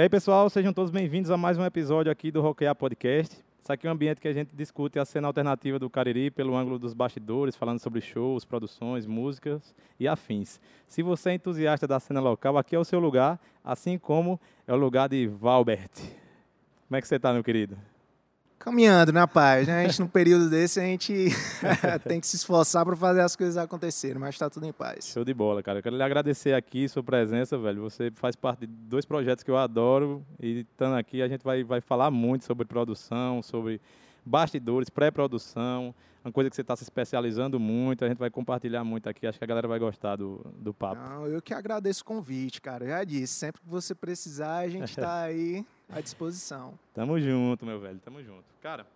E aí, pessoal, sejam todos bem-vindos a mais um episódio aqui do Rockear Podcast. Isso aqui é um ambiente que a gente discute a cena alternativa do Cariri pelo ângulo dos bastidores, falando sobre shows, produções, músicas e afins. Se você é entusiasta da cena local, aqui é o seu lugar, assim como é o lugar de Valbert. Como é que você está, meu querido? Caminhando na paz, né? A gente, num período desse, a gente tem que se esforçar para fazer as coisas acontecerem, mas está tudo em paz. Show de bola, cara. Eu quero lhe agradecer aqui sua presença, velho. Você faz parte de dois projetos que eu adoro e estando aqui a gente vai, vai falar muito sobre produção, sobre bastidores, pré-produção, uma coisa que você está se especializando muito, a gente vai compartilhar muito aqui, acho que a galera vai gostar do, do papo. Não, eu que agradeço o convite, cara. Eu já disse, sempre que você precisar, a gente está aí à disposição. Tamo junto, meu velho, tamo junto. Cara,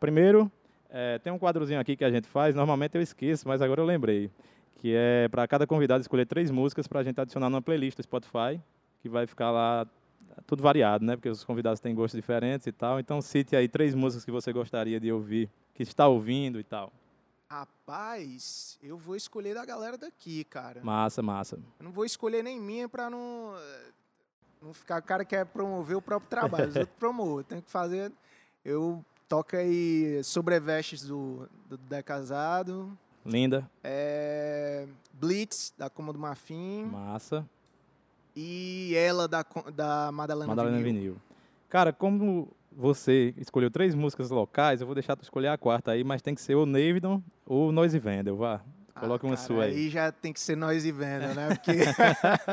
primeiro, é, tem um quadrozinho aqui que a gente faz, normalmente eu esqueço, mas agora eu lembrei, que é para cada convidado escolher três músicas para a gente adicionar numa playlist do Spotify, que vai ficar lá tudo variado, né? Porque os convidados têm gostos diferentes e tal. Então cite aí três músicas que você gostaria de ouvir, que está ouvindo e tal. Rapaz, eu vou escolher da galera daqui, cara. Massa, massa. Eu não vou escolher nem minha para não não ficar o cara quer promover o próprio trabalho, os outros promovem. Tem que fazer. Eu toco aí Sobrevestes do, do Dé Casado. Linda. É, Blitz, da Cômodo Mafim. Massa. E ela, da, da Madalena, Madalena Vinil. Vinil. Cara, como você escolheu três músicas locais, eu vou deixar tu escolher a quarta aí, mas tem que ser o Navidon ou Noise Vendel, vá. Coloca ah, uma cara, sua aí. Aí já tem que ser Noise Vendor, né? Porque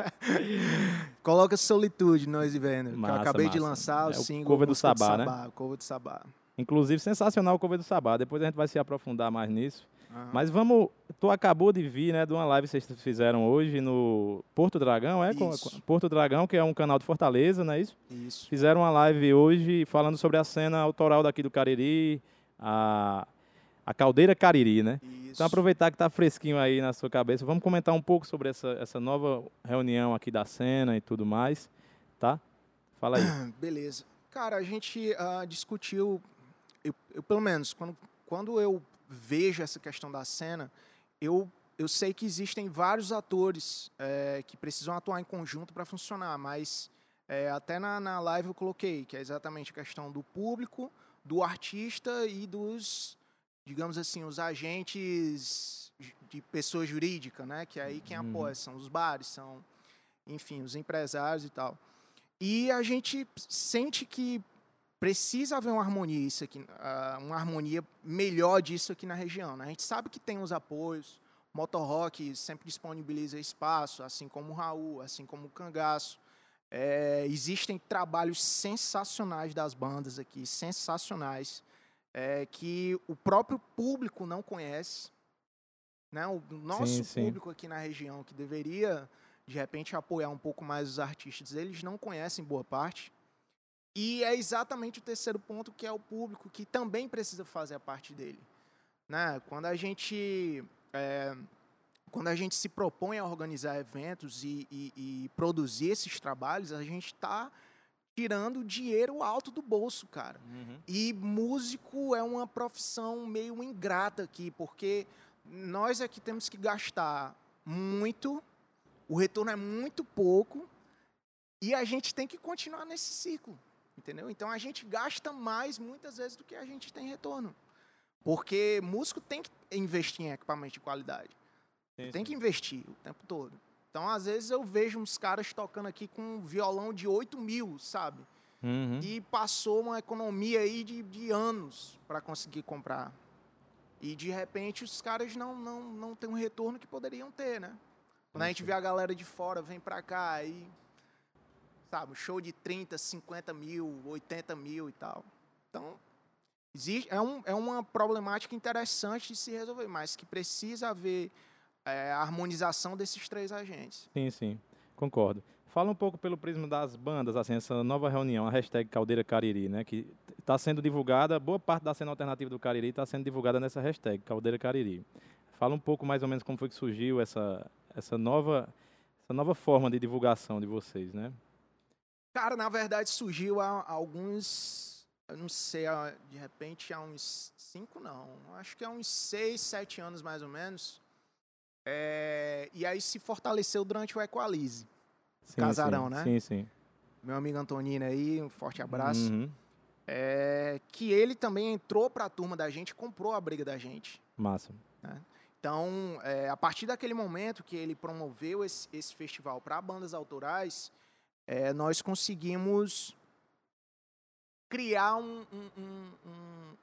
coloca Solitude Noise Vendor, que eu acabei massa. de lançar o é single. O cover do Sabá, né? Sabá, cover do Sabá. Inclusive, sensacional o cover do Sabá. Depois a gente vai se aprofundar mais nisso. Uhum. Mas vamos. Tu acabou de vir, né, de uma live que vocês fizeram hoje no Porto Dragão, é? Isso. Porto Dragão, que é um canal de Fortaleza, não é isso? Isso. Fizeram uma live hoje falando sobre a cena autoral daqui do Cariri, a, a Caldeira Cariri, né? Isso. Então aproveitar que está fresquinho aí na sua cabeça, vamos comentar um pouco sobre essa, essa nova reunião aqui da cena e tudo mais, tá? Fala aí. Beleza. Cara, a gente uh, discutiu, eu, eu, pelo menos, quando, quando eu vejo essa questão da cena, eu, eu sei que existem vários atores é, que precisam atuar em conjunto para funcionar, mas é, até na, na live eu coloquei que é exatamente a questão do público, do artista e dos, digamos assim, os agentes de pessoa jurídica, né? Que é aí quem uhum. apoia são os bares, são, enfim, os empresários e tal. E a gente sente que precisa haver uma harmonia isso aqui, ah, uma harmonia melhor disso aqui na região. Né? A gente sabe que tem os apoios, Motorrock sempre disponibiliza espaço, assim como o Raul, assim como o Cangaço. É, existem trabalhos sensacionais das bandas aqui, sensacionais, é, que o próprio público não conhece. Né? O nosso sim, público sim. aqui na região, que deveria, de repente, apoiar um pouco mais os artistas, eles não conhecem boa parte. E é exatamente o terceiro ponto, que é o público, que também precisa fazer a parte dele. Né? Quando a gente. É, quando a gente se propõe a organizar eventos e, e, e produzir esses trabalhos, a gente está tirando dinheiro alto do bolso, cara. Uhum. E músico é uma profissão meio ingrata aqui, porque nós é que temos que gastar muito, o retorno é muito pouco, e a gente tem que continuar nesse ciclo. Entendeu? Então a gente gasta mais muitas vezes do que a gente tem retorno. Porque músico tem que investir em equipamento de qualidade. Sim, tem que investir o tempo todo. Então, às vezes, eu vejo uns caras tocando aqui com um violão de 8 mil, sabe? Uhum. E passou uma economia aí de, de anos para conseguir comprar. E, de repente, os caras não, não, não têm um retorno que poderiam ter, né? Quando a gente vê a galera de fora, vem para cá e sabe? Show de 30, 50 mil, 80 mil e tal. Então, existe, é, um, é uma problemática interessante de se resolver, mas que precisa haver é, a harmonização desses três agentes. Sim, sim, concordo. Fala um pouco pelo prisma das bandas, assim, essa nova reunião, a hashtag Caldeira Cariri, né? Que está sendo divulgada, boa parte da cena alternativa do Cariri está sendo divulgada nessa hashtag, Caldeira Cariri. Fala um pouco mais ou menos como foi que surgiu essa, essa, nova, essa nova forma de divulgação de vocês, né? Cara, na verdade surgiu há alguns, eu não sei, de repente há uns cinco, não, acho que há uns seis, sete anos mais ou menos. É, e aí se fortaleceu durante o Equalize, sim, Casarão, sim, né? Sim, sim. meu amigo Antonino aí, um forte abraço. Uhum. É, que ele também entrou para a turma da gente, comprou a briga da gente. Massa. Né? Então, é, a partir daquele momento que ele promoveu esse, esse festival para bandas autorais, é, nós conseguimos criar um, um, um, um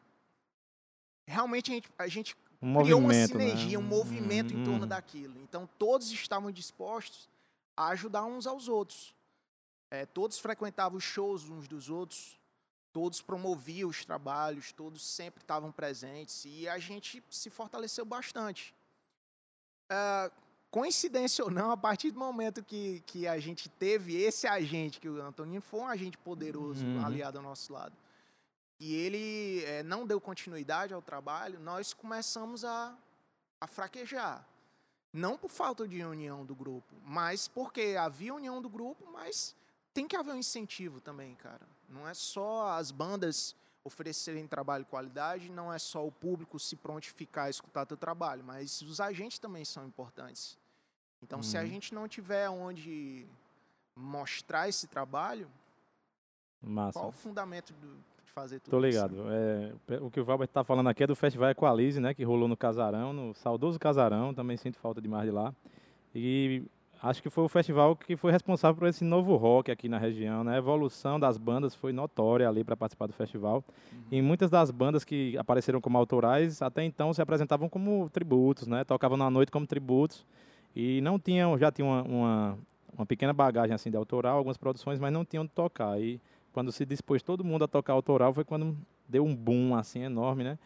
realmente a gente, a gente um criou uma né? sinergia, né? um movimento em torno daquilo. Então todos estavam dispostos a ajudar uns aos outros. É, todos frequentavam os shows uns dos outros, todos promoviam os trabalhos, todos sempre estavam presentes e a gente se fortaleceu bastante. É, coincidência ou não, a partir do momento que, que a gente teve esse agente, que o Antoninho foi um agente poderoso uhum. aliado ao nosso lado, e ele é, não deu continuidade ao trabalho, nós começamos a, a fraquejar. Não por falta de união do grupo, mas porque havia união do grupo, mas tem que haver um incentivo também, cara. Não é só as bandas oferecerem trabalho de qualidade, não é só o público se prontificar a escutar teu trabalho, mas os agentes também são importantes. Então, uhum. se a uhum. gente não tiver onde mostrar esse trabalho, Massa. qual o fundamento do, de fazer tudo Tô ligado. É, o que o Valber está falando aqui é do Festival Equalize, né, que rolou no Casarão, no saudoso Casarão, também sinto falta demais de lá. E acho que foi o festival que foi responsável por esse novo rock aqui na região, né? A evolução das bandas foi notória ali para participar do festival. Uhum. E muitas das bandas que apareceram como autorais até então se apresentavam como tributos, né? Tocavam na noite como tributos e não tinham, já tinham uma, uma, uma pequena bagagem assim de autoral, algumas produções, mas não tinham de tocar. E quando se dispôs todo mundo a tocar autoral foi quando deu um boom assim enorme, né?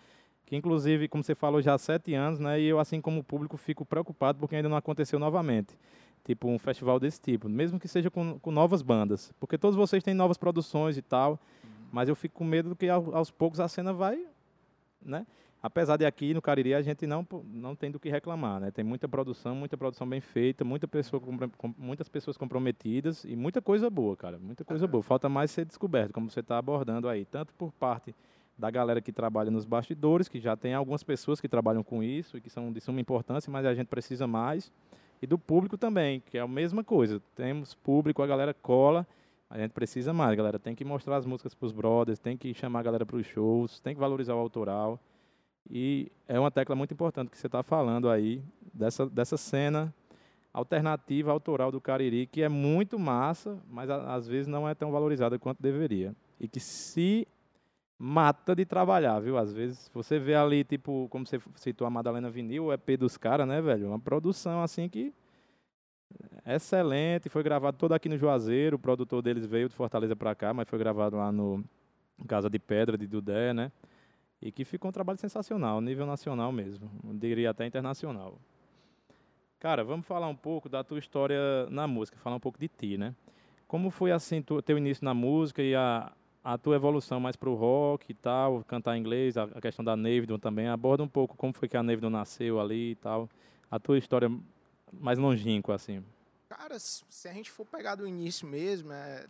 Que inclusive, como você falou, já há sete anos, né? E eu assim como público fico preocupado porque ainda não aconteceu novamente tipo um festival desse tipo, mesmo que seja com, com novas bandas, porque todos vocês têm novas produções e tal, uhum. mas eu fico com medo que aos poucos a cena vai, né? Apesar de aqui no Cariri a gente não não tem do que reclamar, né? Tem muita produção, muita produção bem feita, muita pessoa com, muitas pessoas comprometidas e muita coisa boa, cara, muita coisa boa. Falta mais ser descoberto, como você está abordando aí, tanto por parte da galera que trabalha nos bastidores, que já tem algumas pessoas que trabalham com isso e que são de suma importância, mas a gente precisa mais e do público também, que é a mesma coisa. Temos público, a galera cola, a gente precisa mais, galera. Tem que mostrar as músicas para os brothers, tem que chamar a galera para os shows, tem que valorizar o autoral. E é uma tecla muito importante que você está falando aí, dessa, dessa cena alternativa autoral do Cariri, que é muito massa, mas às vezes não é tão valorizada quanto deveria. E que se mata de trabalhar, viu? Às vezes você vê ali, tipo, como você citou a Madalena Vinil, o EP dos caras, né, velho? Uma produção assim que é excelente, foi gravado todo aqui no Juazeiro, o produtor deles veio de Fortaleza para cá, mas foi gravado lá no Casa de Pedra de Dudé, né? E que ficou um trabalho sensacional, nível nacional mesmo, diria até internacional. Cara, vamos falar um pouco da tua história na música, falar um pouco de ti, né? Como foi assim teu início na música e a, a tua evolução mais para o rock e tal, cantar inglês, a, a questão da Nevidon também, aborda um pouco como foi que a Nevidon nasceu ali e tal, a tua história mais longínqua, assim. Cara, se a gente for pegar do início mesmo, é,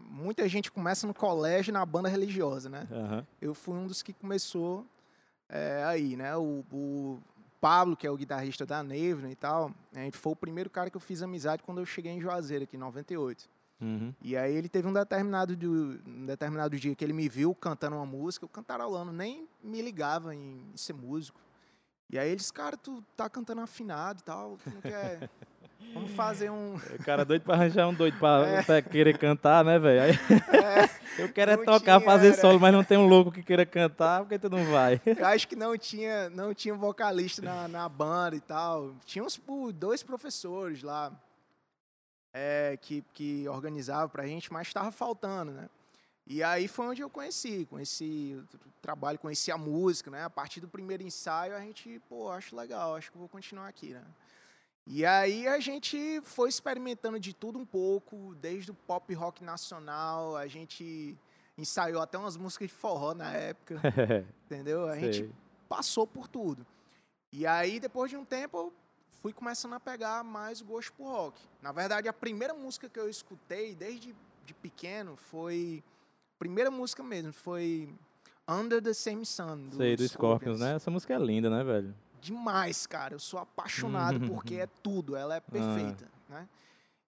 muita gente começa no colégio na banda religiosa, né? Uhum. Eu fui um dos que começou é, aí, né? O, o, Pablo, que é o guitarrista da Nevidon e tal, a gente foi o primeiro cara que eu fiz amizade quando eu cheguei em Juazeiro, aqui em 98. Uhum. E aí ele teve um determinado, de, um determinado dia que ele me viu cantando uma música, eu cantarolando, nem me ligava em, em ser músico. E aí ele disse, cara, tu tá cantando afinado e tal, tu não quer... Vamos fazer um. O cara doido pra arranjar um doido pra, é. pra querer cantar, né, velho? É. Eu quero é tocar, tinha, fazer era... solo, mas não tem um louco que queira cantar, porque tu não vai? Eu acho que não tinha, não tinha vocalista na, na banda e tal. Tinha uns dois professores lá é, que, que organizava para a gente, mas estava faltando, né? E aí foi onde eu conheci, conheci o trabalho, conheci a música, né? A partir do primeiro ensaio a gente, pô, acho legal, acho que vou continuar aqui, né? E aí a gente foi experimentando de tudo um pouco, desde o pop rock nacional, a gente ensaiou até umas músicas de forró na época, entendeu? A Sei. gente passou por tudo. E aí, depois de um tempo, fui começando a pegar mais gosto por rock. Na verdade, a primeira música que eu escutei desde de pequeno foi. Primeira música mesmo, foi Under the Same Sun. Do Sei, do Scorpions, né? Essa música é linda, né, velho? Demais, cara. Eu sou apaixonado porque é tudo, ela é perfeita, ah. né?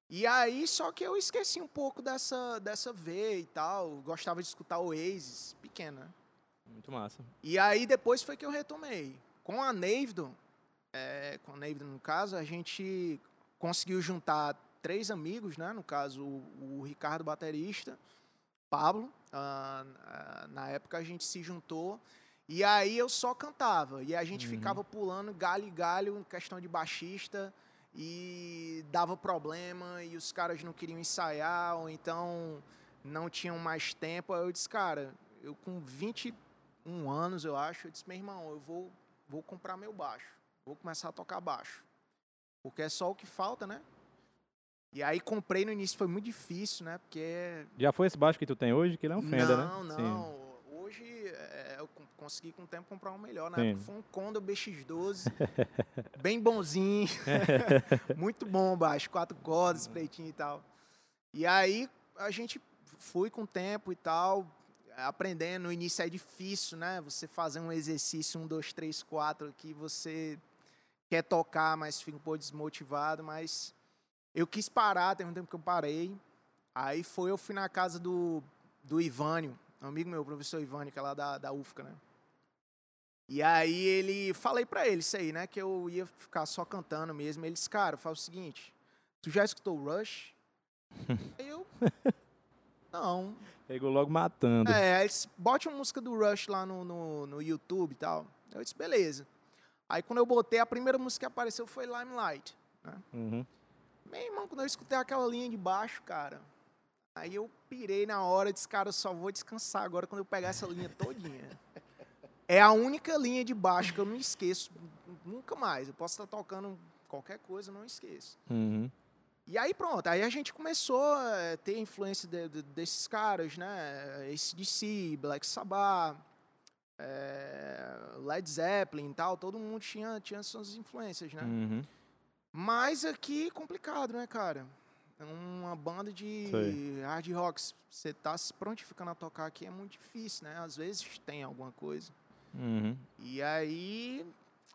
E aí, só que eu esqueci um pouco dessa, dessa V e tal. Gostava de escutar Oasis, pequena. Muito massa. E aí, depois foi que eu retomei. Com a Navidon, é, com a Navidon no caso, a gente conseguiu juntar três amigos, né? No caso, o, o Ricardo, baterista, Pablo. Ah, ah, na época a gente se juntou. E aí eu só cantava. E a gente uhum. ficava pulando galho e galho, questão de baixista e dava problema e os caras não queriam ensaiar ou então não tinham mais tempo. Aí eu disse, cara, eu com 21 anos, eu acho, eu disse, meu irmão, eu vou, vou comprar meu baixo, vou começar a tocar baixo. Porque é só o que falta, né? E aí comprei no início, foi muito difícil, né? Porque... Já foi esse baixo que tu tem hoje, que ele é um Fender, né? Não, não. Hoje é, eu consegui com o tempo comprar um melhor. Na Sim. época foi um Conda BX12, bem bonzinho, muito bom baixo, quatro cordas, pretinho e tal. E aí a gente foi com o tempo e tal, aprendendo. No início é difícil, né? Você fazer um exercício, um, dois, três, quatro, que você quer tocar, mas fica um pouco desmotivado. Mas eu quis parar, tem um tempo que eu parei. Aí foi, eu fui na casa do, do Ivânio, um amigo meu, o professor Ivânio, que é lá da, da UFCA, né? E aí ele, falei para ele isso aí, né? Que eu ia ficar só cantando mesmo. Ele disse, cara, faz o seguinte, tu já escutou Rush? aí eu, não. Pegou logo matando. É, aí disse, bote uma música do Rush lá no, no, no YouTube e tal. Eu disse, beleza. Aí quando eu botei, a primeira música que apareceu foi Limelight, né? Uhum. Meu irmão, quando eu escutei aquela linha de baixo, cara, aí eu pirei na hora, disse, cara, eu só vou descansar agora quando eu pegar essa linha todinha. É a única linha de baixo que eu não esqueço nunca mais. Eu posso estar tocando qualquer coisa, não esqueço. Uhum. E aí pronto, aí a gente começou a ter influência de, de, desses caras, né? ACDC, Black Sabbath, é, Led Zeppelin e tal. Todo mundo tinha, tinha suas influências, né? Uhum. Mas aqui complicado, né, cara? Uma banda de Sei. hard rock, você tá se prontificando a tocar aqui é muito difícil, né? Às vezes tem alguma coisa. Uhum. E aí,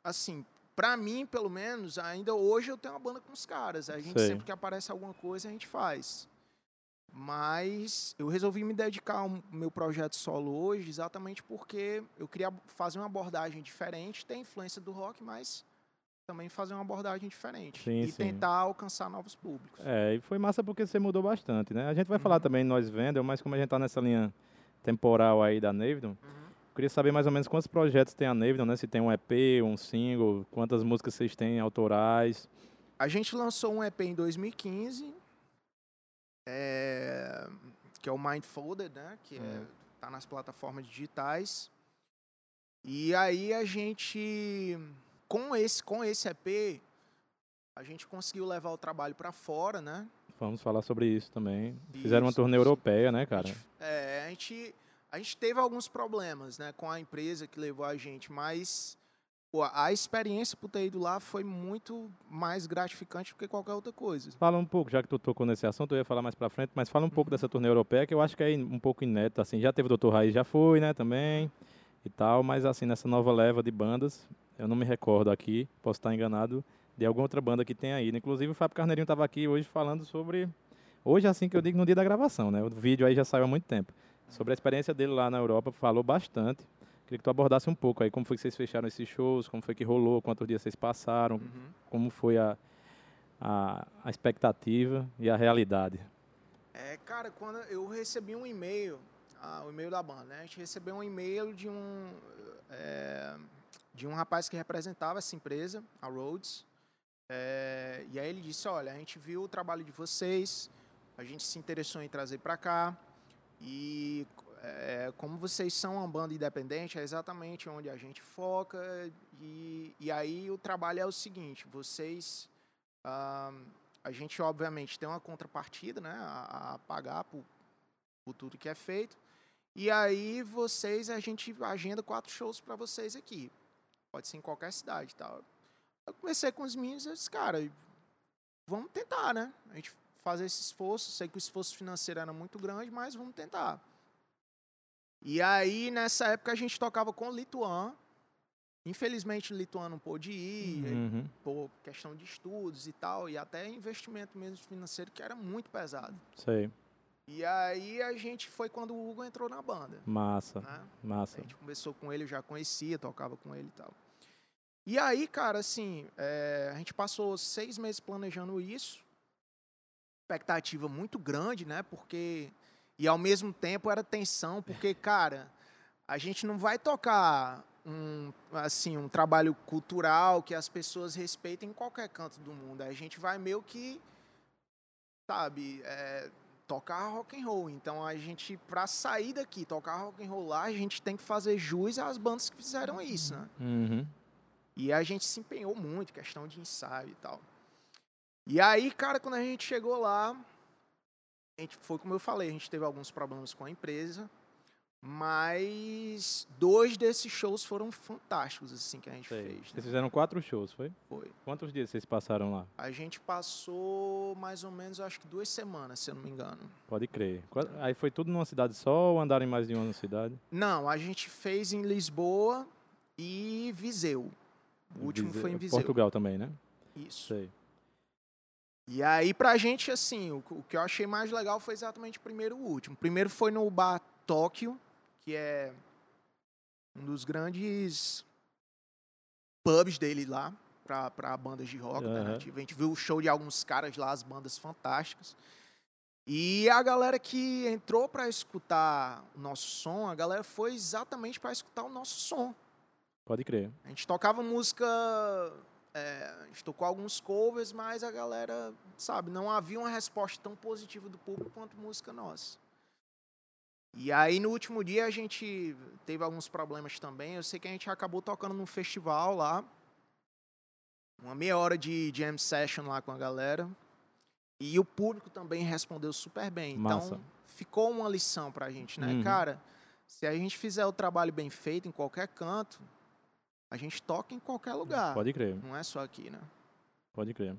assim, pra mim, pelo menos, ainda hoje eu tenho uma banda com os caras. A gente Sei. sempre que aparece alguma coisa, a gente faz. Mas eu resolvi me dedicar ao meu projeto solo hoje exatamente porque eu queria fazer uma abordagem diferente, tem influência do rock, mas também fazer uma abordagem diferente sim, e sim. tentar alcançar novos públicos. É, e foi massa porque você mudou bastante, né? A gente vai uhum. falar também nós vendem, mas como a gente tá nessa linha temporal aí da Navidon, uhum. queria saber mais ou menos quantos projetos tem a Navidon, né? Se tem um EP, um single, quantas músicas vocês têm autorais. A gente lançou um EP em 2015, é, que é o Mindfolded, né? Que é, uhum. tá nas plataformas digitais. E aí a gente com esse, com esse EP, a gente conseguiu levar o trabalho para fora, né? Vamos falar sobre isso também. Isso, Fizeram uma turnê europeia, né, cara? A gente, é, a gente, a gente teve alguns problemas, né, com a empresa que levou a gente, mas pô, a experiência por ter ido lá foi muito mais gratificante do que qualquer outra coisa. Fala um pouco, já que tu tocou nesse assunto, eu ia falar mais para frente, mas fala um pouco uhum. dessa turnê europeia, que eu acho que é um pouco inédita, assim. Já teve o Dr. Raiz, já foi, né, também, e tal, mas assim, nessa nova leva de bandas, eu não me recordo aqui, posso estar enganado, de alguma outra banda que tem aí. Inclusive o Fábio Carneirinho estava aqui hoje falando sobre. Hoje, assim que eu digo, no dia da gravação, né? O vídeo aí já saiu há muito tempo. Sobre a experiência dele lá na Europa, falou bastante. Queria que tu abordasse um pouco aí como foi que vocês fecharam esses shows, como foi que rolou, quantos dias vocês passaram, uhum. como foi a, a, a, expectativa e a realidade. É, cara, quando eu recebi um e-mail, ah, o e-mail da banda, né? A gente recebeu um e-mail de um. É, de um rapaz que representava essa empresa, a Rhodes. É, e aí ele disse: Olha, a gente viu o trabalho de vocês, a gente se interessou em trazer para cá. E é, como vocês são uma banda independente, é exatamente onde a gente foca. E, e aí o trabalho é o seguinte: vocês. Ah, a gente, obviamente, tem uma contrapartida né, a, a pagar por, por tudo que é feito. E aí vocês, a gente agenda quatro shows para vocês aqui. Pode ser em qualquer cidade tal. Eu comecei com os meninos e disse, cara, vamos tentar, né? A gente fazer esse esforço. Sei que o esforço financeiro era muito grande, mas vamos tentar. E aí, nessa época, a gente tocava com o Lituan Infelizmente, o lituano não pôde ir, Uhum. por questão de estudos e tal, e até investimento mesmo financeiro, que era muito pesado. Sei. E aí a gente foi quando o Hugo entrou na banda. Massa, Né? A massa. gente conversou com ele, eu já conhecia, tocava com ele e tal. E aí, cara, assim, é, a gente passou seis meses planejando isso. Expectativa muito grande, né? Porque. E ao mesmo tempo era tensão, porque, cara, a gente não vai tocar um, assim, um trabalho cultural que as pessoas respeitem em qualquer canto do mundo. A gente vai meio que, sabe, é, tocar rock and roll. Então a gente, pra sair daqui, tocar rock and roll lá, a gente tem que fazer jus às bandas que fizeram isso, né? Uhum. E a gente se empenhou muito, questão de ensaio e tal. E aí, cara, quando a gente chegou lá, gente, foi como eu falei, a gente teve alguns problemas com a empresa, mas dois desses shows foram fantásticos, assim, que a gente Sei. fez. né? Vocês fizeram quatro shows, foi? Foi. Quantos dias vocês passaram lá? A gente passou mais ou menos, acho que duas semanas, se eu não me engano. Pode crer. Aí foi tudo numa cidade só ou andaram em mais de uma cidade? Não, a gente fez em Lisboa e Viseu. O último Vise- foi em Viseu. Portugal também, né? Isso. Sei. E aí, pra gente, assim, o, o que eu achei mais legal foi exatamente o primeiro e o último. O primeiro foi no bar Tóquio, que é um dos grandes pubs dele lá, pra, pra bandas de rock Aham. alternativo. A gente viu o show de alguns caras lá, as bandas fantásticas. E a galera que entrou pra escutar o nosso som, a galera foi exatamente pra escutar o nosso som. Pode crer. A gente tocava música. É, a gente tocou alguns covers, mas a galera, sabe, não havia uma resposta tão positiva do público quanto música nossa. E aí no último dia a gente teve alguns problemas também. Eu sei que a gente acabou tocando num festival lá. Uma meia hora de jam session lá com a galera. E o público também respondeu super bem. Massa. Então ficou uma lição pra gente, né? Uhum. Cara, se a gente fizer o trabalho bem feito em qualquer canto, a gente toca em qualquer lugar. Pode crer. Não é só aqui, né? Pode crer.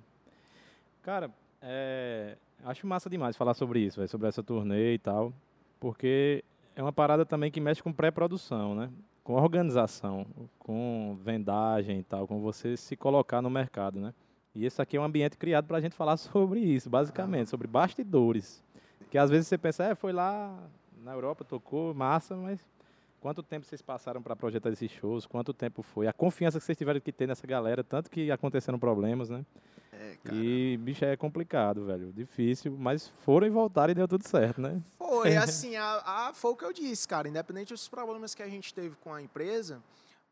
Cara, é, acho massa demais falar sobre isso, véio, sobre essa turnê e tal, porque é uma parada também que mexe com pré-produção, né? Com organização, com vendagem e tal, com você se colocar no mercado, né? E esse aqui é um ambiente criado para a gente falar sobre isso, basicamente, sobre bastidores. Que às vezes você pensa, é, foi lá na Europa, tocou, massa, mas quanto tempo vocês passaram para projetar esses shows? Quanto tempo foi? A confiança que vocês tiveram que ter nessa galera, tanto que aconteceram problemas, né? É, cara. E, bicho, é complicado, velho. Difícil, mas foram e voltaram e deu tudo certo, né? Foi, assim, a, a- foi o que eu disse, cara. Independente dos problemas que a gente teve com a empresa,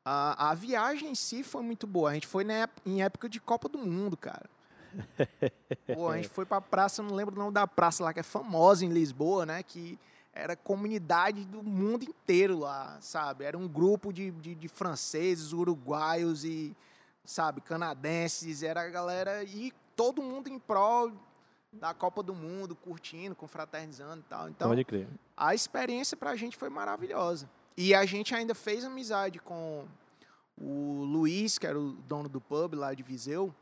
a, a viagem em si foi muito boa. A gente foi na em época de Copa do Mundo, cara. Pô, a gente foi pra praça, não lembro o nome da praça lá, que é famosa em Lisboa, né? Que era comunidade do mundo inteiro lá, sabe? Era um grupo de, de, de franceses, uruguaios e, sabe, canadenses. Era a galera e todo mundo em prol da Copa do Mundo, curtindo, confraternizando e tal. Então, Pode crer. a experiência pra gente foi maravilhosa. E a gente ainda fez amizade com o Luiz, que era o dono do pub lá de Viseu.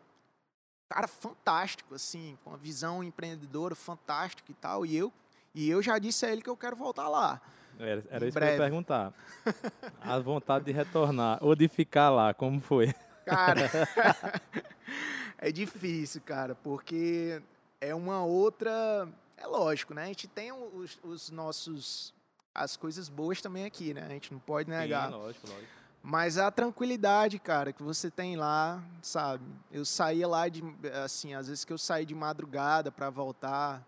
Cara fantástico, assim, com uma visão empreendedora fantástica e tal. E eu, e eu já disse a ele que eu quero voltar lá. Era, era isso que eu ia breve. perguntar. A vontade de retornar ou de ficar lá, como foi? Cara, é difícil, cara, porque é uma outra. É lógico, né? A gente tem os, os nossos. As coisas boas também aqui, né? A gente não pode negar. Sim, lógico, lógico. Mas a tranquilidade, cara, que você tem lá, sabe? Eu saía lá de, assim, às vezes que eu saí de madrugada pra voltar,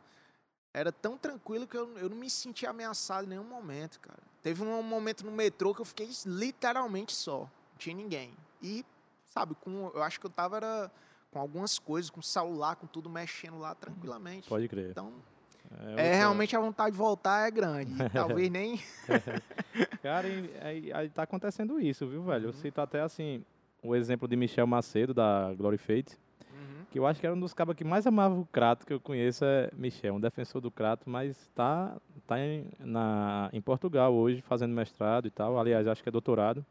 era tão tranquilo que eu, eu não me sentia ameaçado em nenhum momento, cara. Teve um momento no metrô que eu fiquei literalmente só, não tinha ninguém. E, sabe, com, eu acho que eu tava era, com algumas coisas, com o celular, com tudo mexendo lá tranquilamente. Pode crer. Então, É, é, realmente a vontade de voltar é grande. E talvez nem Cara, aí, aí tá acontecendo isso, viu, velho? Eu Uhum. cito até, assim, o exemplo de Michel Macedo, da Glory Fate. Que eu acho que era um dos cabas que mais amava o Crato que eu conheço, é Michel, um defensor do Crato, mas tá, tá em, em Portugal hoje, fazendo mestrado e tal. Aliás, acho que é doutorado.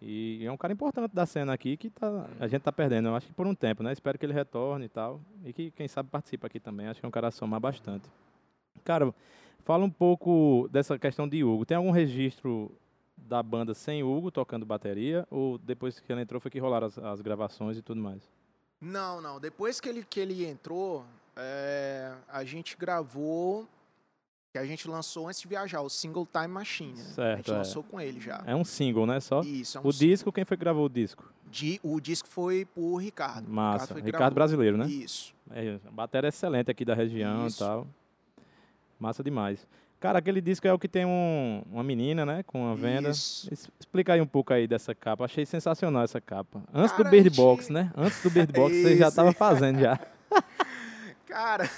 E é um cara importante da cena aqui que tá, a gente tá perdendo, eu acho que por um tempo, né? Espero que ele retorne e tal. E que, quem sabe, participa aqui também. Acho que é um cara a somar bastante. Cara, fala um pouco dessa questão de Hugo. Tem algum registro da banda sem Hugo tocando bateria? Ou depois que ele entrou foi que rolaram as, as gravações e tudo mais? Não, não. Depois que ele, que ele entrou, é, a gente gravou que a gente lançou antes de viajar, o Single Time Machine. Né? Certo, a gente é. lançou com ele já. É um single, né? Só? Isso, é um o single. disco, quem foi que gravou o disco? Di- o disco foi por Ricardo. Massa. Ricardo gravou. brasileiro, né? Isso. É, a bateria é excelente aqui da região Isso. e tal. Massa demais. Cara, aquele disco é o que tem um- uma menina, né? Com uma venda. Isso. Explica aí um pouco aí dessa capa. Achei sensacional essa capa. Antes do Cara, Bird a gente- Box, né? Antes do Bird Box você já estava fazendo já. Cara,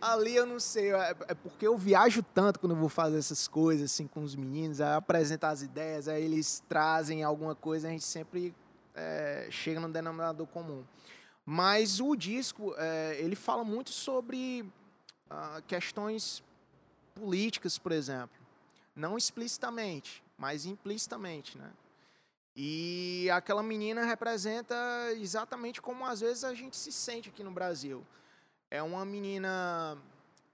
ali eu não sei, é, é porque eu viajo tanto quando eu vou fazer essas coisas assim com os meninos, aí apresenta as ideias, aí eles trazem alguma coisa, a gente sempre é, chega no denominador comum. Mas o disco, é, ele fala muito sobre ah, questões políticas, por exemplo. Não explicitamente, mas implicitamente, né? E aquela menina representa exatamente como às vezes a gente se sente aqui no Brasil. É uma menina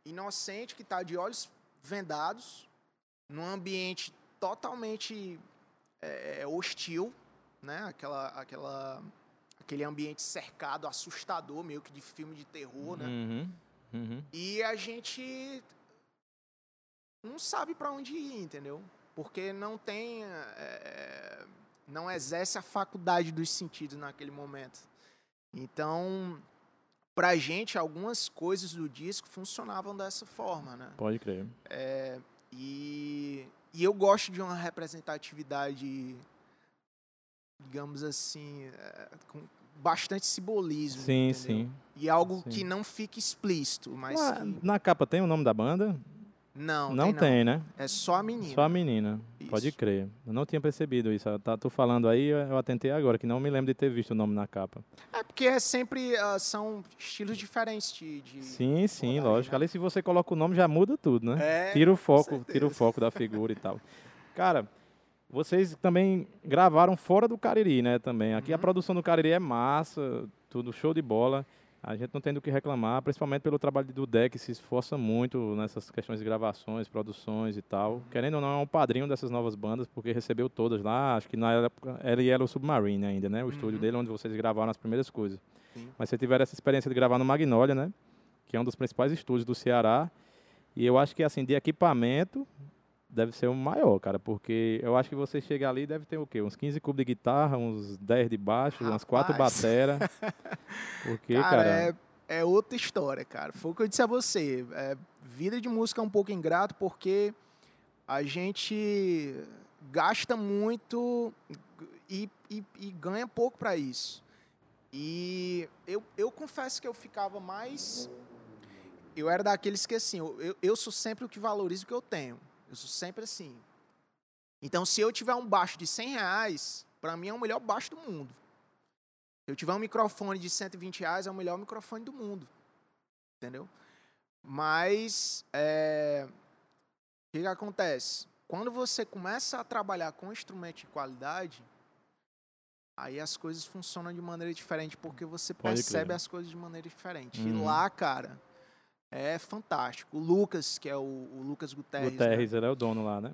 inocente que está de olhos vendados, num ambiente totalmente é, hostil, né? Aquela, aquela, aquele ambiente cercado, assustador, meio que de filme de terror, né? Uhum, uhum. E a gente não sabe para onde ir, entendeu? Porque não tem, é, não exerce a faculdade dos sentidos naquele momento. Então, pra gente, algumas coisas do disco funcionavam dessa forma, né? Pode crer. E, e eu gosto de uma representatividade, digamos assim, é, com bastante simbolismo. Sim, entendeu? sim. E algo Sim. que não fique explícito, mas Lá- que... Na capa tem o nome da banda? Não, não tem, tem, né? É só a menina. Só a menina. Pode Isso. crer. Eu não tinha percebido isso. Tá, tu falando aí, eu atentei agora, que não me lembro de ter visto o nome na capa. É porque é sempre ah, são estilos diferentes de. de Sim, sim, abordagem, lógico. né? Ali se você coloca o nome já muda tudo, né? É, tira o foco, tira o foco da figura e tal. Cara, vocês também gravaram fora do Cariri, né, também. Aqui a Uhum. produção do Cariri é massa, tudo show de bola. A gente não tem do que reclamar, principalmente pelo trabalho do que se esforça muito nessas questões de gravações, produções e tal. Querendo ou não, é um padrinho dessas novas bandas, porque recebeu todas lá, acho que na época ele era o Submarine ainda, né? O estúdio Uhum. dele, onde vocês gravaram as primeiras coisas. Sim. Mas você tiveram essa experiência de gravar no Magnolia, né? Que é um dos principais estúdios do Ceará. E eu acho que, assim, de equipamento, deve ser o maior, cara. Porque eu acho que você chega ali deve ter o quê? Uns 15 cubos de guitarra, uns 10 de baixo, umas 4 Rapaz. bateras. Porque, cara, cara... É, é outra história, cara. Foi o que eu disse a você. É, vida de música é um pouco ingrato porque a gente gasta muito e, e- e ganha pouco para isso. E eu, eu confesso que eu ficava mais. Eu era daqueles que assim, eu, eu- eu sou sempre o que valorizo o que eu tenho. Eu sou sempre assim. Então, se eu tiver um baixo de 100 reais, para mim é o melhor baixo do mundo. Se eu tiver um microfone de 120 reais, é o melhor microfone do mundo. Entendeu? Mas, é, o que, acontece? Quando você começa a trabalhar com instrumento de qualidade, aí as coisas funcionam de maneira diferente, porque você Pode percebe crer. as coisas de maneira diferente. Uhum. E lá, cara, é fantástico. O Lucas, que é o, o Lucas Guterres, né? Guterres, ele é o dono lá, né?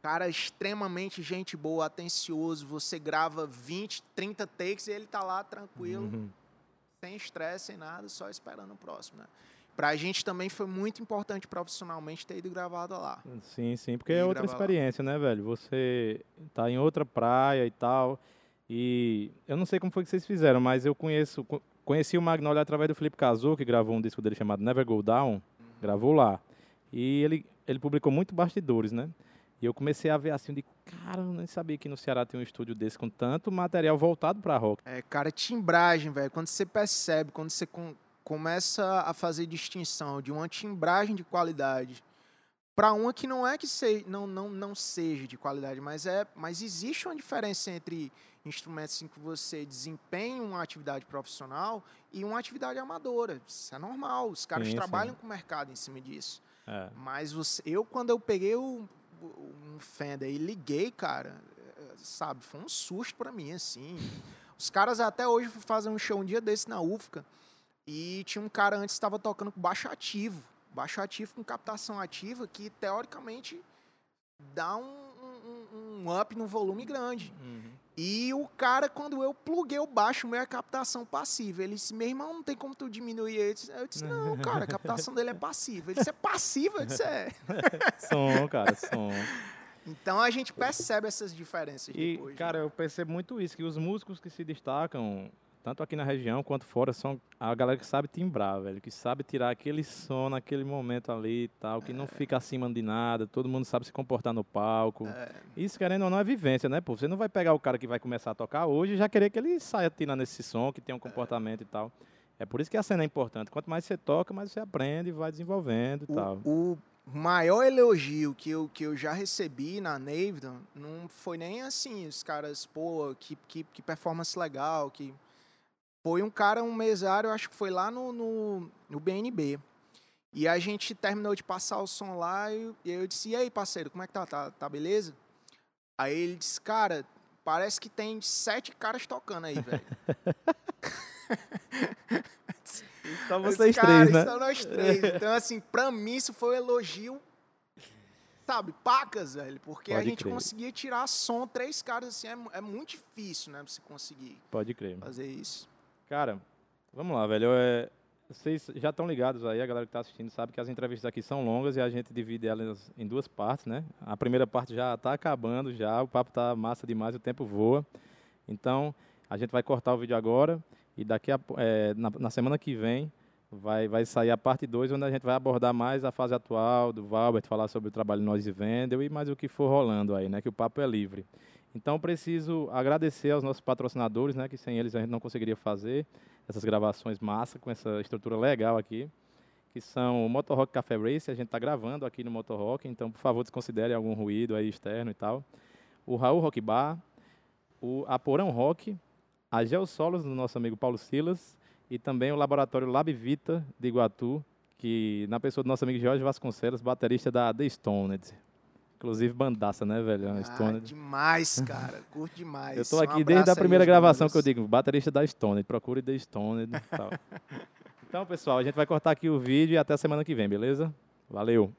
cara extremamente gente boa, atencioso. Você grava 20, 30 takes e ele tá lá tranquilo, Uhum. sem estresse, sem nada, só esperando o próximo, né? Pra gente também foi muito importante profissionalmente ter ido gravado lá. Sim, sim, porque é outra gravar lá. experiência, né, velho? Você tá em outra praia e tal. E eu não sei como foi que vocês fizeram, mas eu conheço, co- conheci o Magnolia através do Felipe Cazu, que gravou um disco dele chamado Never Go Down, gravou lá. E ele, ele publicou muito bastidores, né? E eu comecei a ver assim, de cara, eu nem sabia que no Ceará tem um estúdio desse com tanto material voltado pra rock. É, cara, timbragem, velho. Quando você percebe, quando você com- começa a fazer distinção de uma timbragem de qualidade para uma que não é que se, não, não, não seja de qualidade, mas é, mas existe uma diferença entre instrumentos em que você desempenha uma atividade profissional e uma atividade amadora. Isso é normal. Os caras Sim, sim. trabalham com o mercado em cima disso. É. Mas você, eu, quando eu peguei o, um Fender e liguei, cara, eh, sabe, foi um susto pra mim, assim. Os caras até hoje fazem um show um dia desse na UFCA e tinha um cara antes que estava tocando com baixo ativo. Baixo ativo com captação ativa que, teoricamente, dá um, um- um- um up no volume grande. Uhum. E o cara, quando eu pluguei o baixo, é captação passiva. Ele disse, meu irmão, não tem como tu diminuir ele. Eu disse, não, cara, a captação dele é passiva. Ele disse, é passiva? Eu disse, é. som, cara, som. Então a gente percebe essas diferenças E, depois. né? cara, eu percebo muito isso, que os músicos que se destacam, tanto aqui na região quanto fora, são a galera que sabe timbrar, velho, que sabe tirar aquele som naquele momento ali e tal, que não fica acima de nada, todo mundo sabe se comportar no palco. É. Isso, querendo ou não, é vivência, né, pô? Você não vai pegar o cara que vai começar a tocar hoje e já querer que ele saia tirando esse som, que tenha um comportamento e tal. É por isso que a cena é importante. Quanto mais você toca, mais você aprende e vai desenvolvendo e tal. O, o maior elogio que eu, que eu já recebi na Navidon não foi nem assim, os caras, pô, que, que, que performance legal, que... Foi um cara, um mesário, acho que foi lá no, no, no BNB. E a gente terminou de passar o som lá e, eu disse, e aí, parceiro, como é que tá? Tá, tá beleza? Aí ele disse, cara, parece que tem sete caras tocando aí, velho. Só Esse vocês cara, três, né? Só nós três. Então, assim, pra mim isso foi um elogio, sabe, pacas, velho. Porque a Pode gente crer. conseguia tirar som, três caras, assim, é, é muito difícil, né, pra você conseguir Pode crer. fazer isso. Cara, vamos lá, velho. É, vocês já estão ligados aí, a galera que está assistindo sabe que as entrevistas aqui são longas e a gente divide elas em duas partes, né? A primeira parte já está acabando, já, o papo tá massa demais, o tempo voa. Então, a gente vai cortar o vídeo agora e daqui a, é, na, na semana que vem vai, vai sair a parte 2, onde a gente vai abordar mais a fase atual do Valbert, falar sobre o trabalho Nós e Vendel e mais o que for rolando aí, né? Que o papo é livre. Então, preciso agradecer aos nossos patrocinadores, né? Que sem eles a gente não conseguiria fazer essas gravações massa, com essa estrutura legal aqui, que são o Motorrock Café Race, a gente está gravando aqui no Motorrock, então, por favor, desconsidere algum ruído aí externo e tal. O Raul Rock Bar, o Aporão Rock, a Geossolos do nosso amigo Paulo Silas e também o Laboratório Lab Vita de Iguatu, que na pessoa do nosso amigo Jorge Vasconcelos, baterista da The Stoned. Inclusive bandaça, né, velho? Ah, Stoned. demais, cara. Curto demais. Eu tô Um aqui abraço desde a primeira gravação que eu digo, baterista da Stone, procure The Stone e tal. Então, pessoal, a gente vai cortar aqui o vídeo e até a semana que vem, beleza? Valeu!